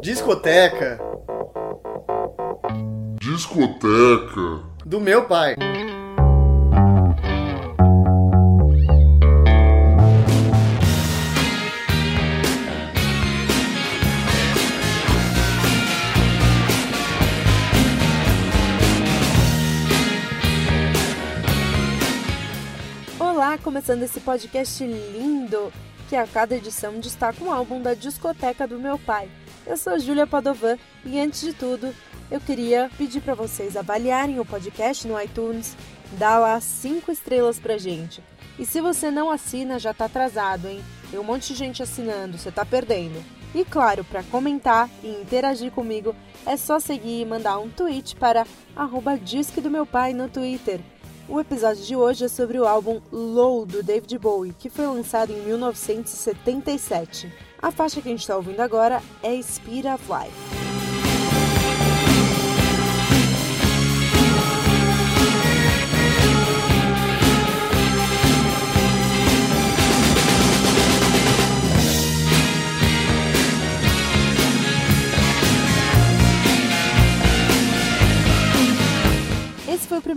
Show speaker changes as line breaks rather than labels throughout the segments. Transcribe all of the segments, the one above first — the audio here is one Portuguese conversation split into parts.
Discoteca.
Discoteca.
Do meu pai.
Olá, começando esse podcast lindo, que a cada edição destaca um álbum da discoteca do meu pai. Eu sou Júlia Padovan e antes de tudo, eu queria pedir para vocês avaliarem o podcast no iTunes, dar lá cinco estrelas pra gente. E se você não assina, já tá atrasado, hein? Tem um monte de gente assinando, você tá perdendo. E claro, para comentar e interagir comigo, é só seguir e mandar um tweet para arroba Disque do Meu Pai no Twitter. O episódio de hoje é sobre o álbum Low do David Bowie, que foi lançado em 1977. A faixa que a gente está ouvindo agora é Speed of Life.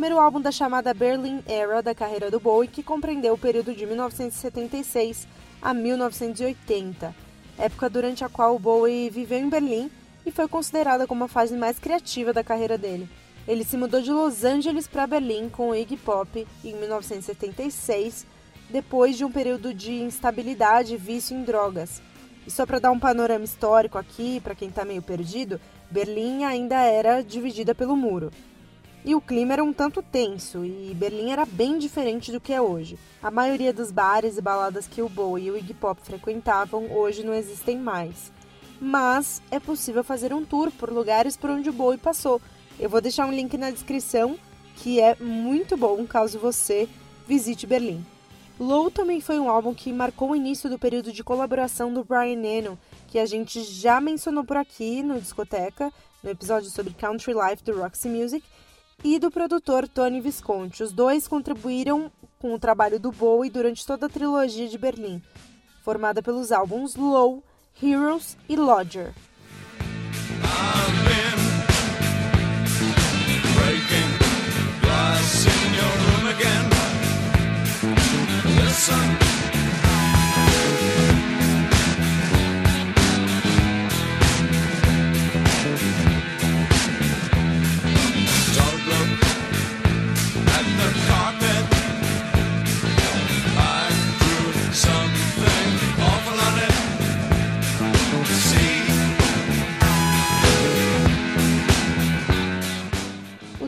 Primeiro álbum da chamada Berlin Era da carreira do Bowie, que compreendeu o período de 1976 a 1980, época durante a qual o Bowie viveu em Berlim e foi considerada como a fase mais criativa da carreira dele. Ele se mudou de Los Angeles para Berlim com o Iggy Pop em 1976, depois de um período de instabilidade e vício em drogas. E só para dar um panorama histórico aqui, para quem está meio perdido, Berlim ainda era dividida pelo muro. E o clima era um tanto tenso, e Berlim era bem diferente do que é hoje. A maioria dos bares e baladas que o Bowie e o Iggy Pop frequentavam hoje não existem mais. Mas é possível fazer um tour por lugares por onde o Bowie passou. Eu vou deixar um link na descrição, que é muito bom caso você visite Berlim. Low também foi um álbum que marcou o início do período de colaboração do Brian Eno, que a gente já mencionou por aqui no Discoteca, no episódio sobre Country Life do Roxy Music, e do produtor Tony Visconti. Os dois contribuíram com o trabalho do Bowie durante toda a trilogia de Berlim, formada pelos álbuns Low, Heroes e Lodger.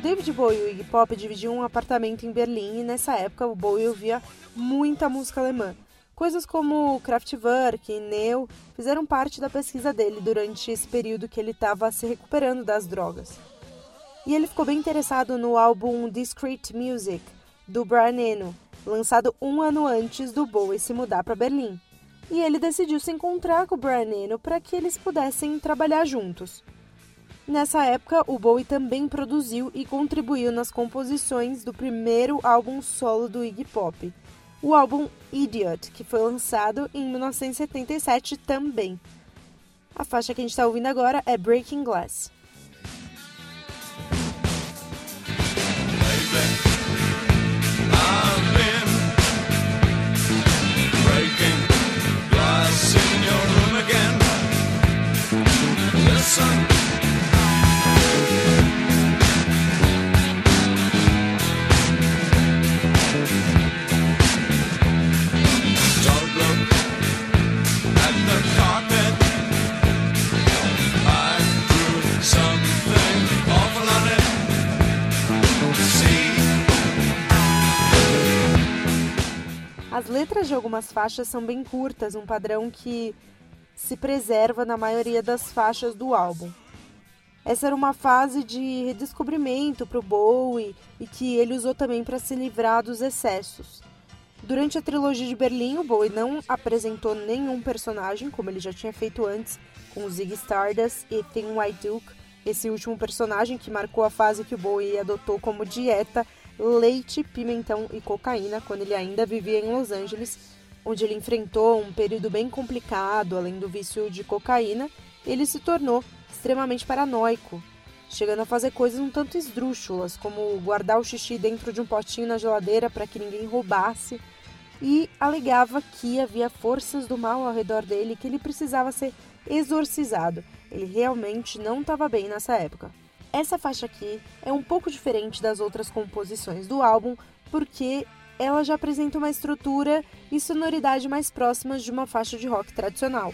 David Bowie e o Iggy Pop dividiam um apartamento em Berlim e nessa época o Bowie ouvia muita música alemã. Coisas como Kraftwerk e Neu fizeram parte da pesquisa dele durante esse período que ele estava se recuperando das drogas. E ele ficou bem interessado no álbum Discreet Music, do Brian Eno, lançado um ano antes do Bowie se mudar para Berlim. E ele decidiu se encontrar com o Brian Eno para que eles pudessem trabalhar juntos. Nessa época, o Bowie também produziu e contribuiu nas composições do primeiro álbum solo do Iggy Pop, o álbum Idiot, que foi lançado em 1977 também. A faixa que a gente está ouvindo agora é Breaking Glass. As letras de algumas faixas são bem curtas, um padrão que se preserva na maioria das faixas do álbum. Essa era uma fase de redescobrimento para o Bowie e que ele usou também para se livrar dos excessos. Durante a trilogia de Berlim, o Bowie não apresentou nenhum personagem, como ele já tinha feito antes com Ziggy Stardust e Thin White Duke, esse último personagem que marcou a fase que o Bowie adotou como dieta leite, pimentão e cocaína quando ele ainda vivia em Los Angeles. onde ele enfrentou um período bem complicado, além do vício de cocaína, ele se tornou extremamente paranoico, chegando a fazer coisas um tanto esdrúxulas, como guardar o xixi dentro de um potinho na geladeira para que ninguém roubasse, e alegava que havia forças do mal ao redor dele que ele precisava ser exorcizado. Ele realmente não estava bem nessa época. Essa faixa aqui é um pouco diferente das outras composições do álbum, porque ela já apresenta uma estrutura e sonoridade mais próximas de uma faixa de rock tradicional.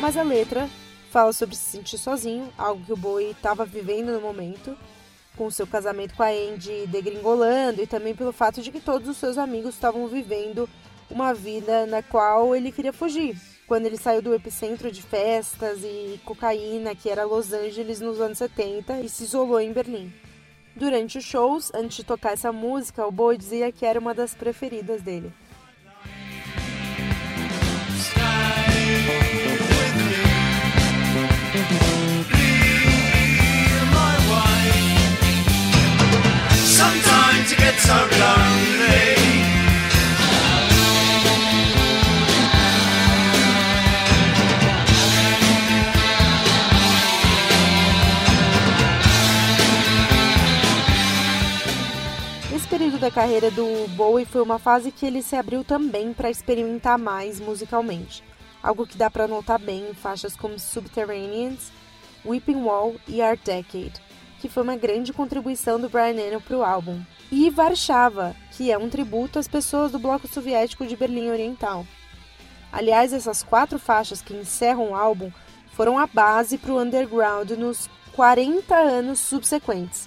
Mas a letra fala sobre se sentir sozinho, algo que o Bowie estava vivendo no momento, com seu casamento com a Andy degringolando e também pelo fato de que todos os seus amigos estavam vivendo uma vida na qual ele queria fugir. Quando ele saiu do epicentro de festas e cocaína, que era Los Angeles nos anos 70, e se isolou em Berlim. Durante os shows, antes de tocar essa música, o Bowie dizia que era uma das preferidas dele. Período da carreira do Bowie foi uma fase que ele se abriu também para experimentar mais musicalmente, algo que dá para notar bem em faixas como Subterraneans, Weeping Wall e Art Decade, que foi uma grande contribuição do Brian Eno para o álbum, e Warshava, que é um tributo às pessoas do bloco soviético de Berlim Oriental. Aliás, essas quatro faixas que encerram o álbum foram a base para o underground nos 40 anos subsequentes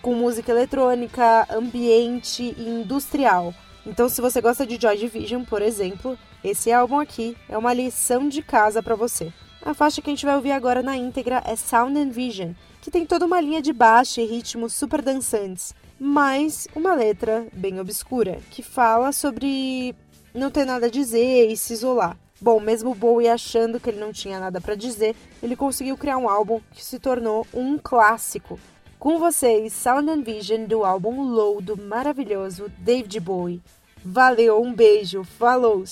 com música eletrônica, ambiente e industrial. Então, se você gosta de Joy Division, por exemplo, esse álbum aqui é uma lição de casa para você. A faixa que a gente vai ouvir agora na íntegra é Sound and Vision, que tem toda uma linha de baixo e ritmos super dançantes, mas uma letra bem obscura, que fala sobre não ter nada a dizer e se isolar. Bom, mesmo Bowie achando que ele não tinha nada para dizer, ele conseguiu criar um álbum que se tornou um clássico. Com vocês, Sound and Vision do álbum Low do maravilhoso David Bowie. Valeu, um beijo, falou!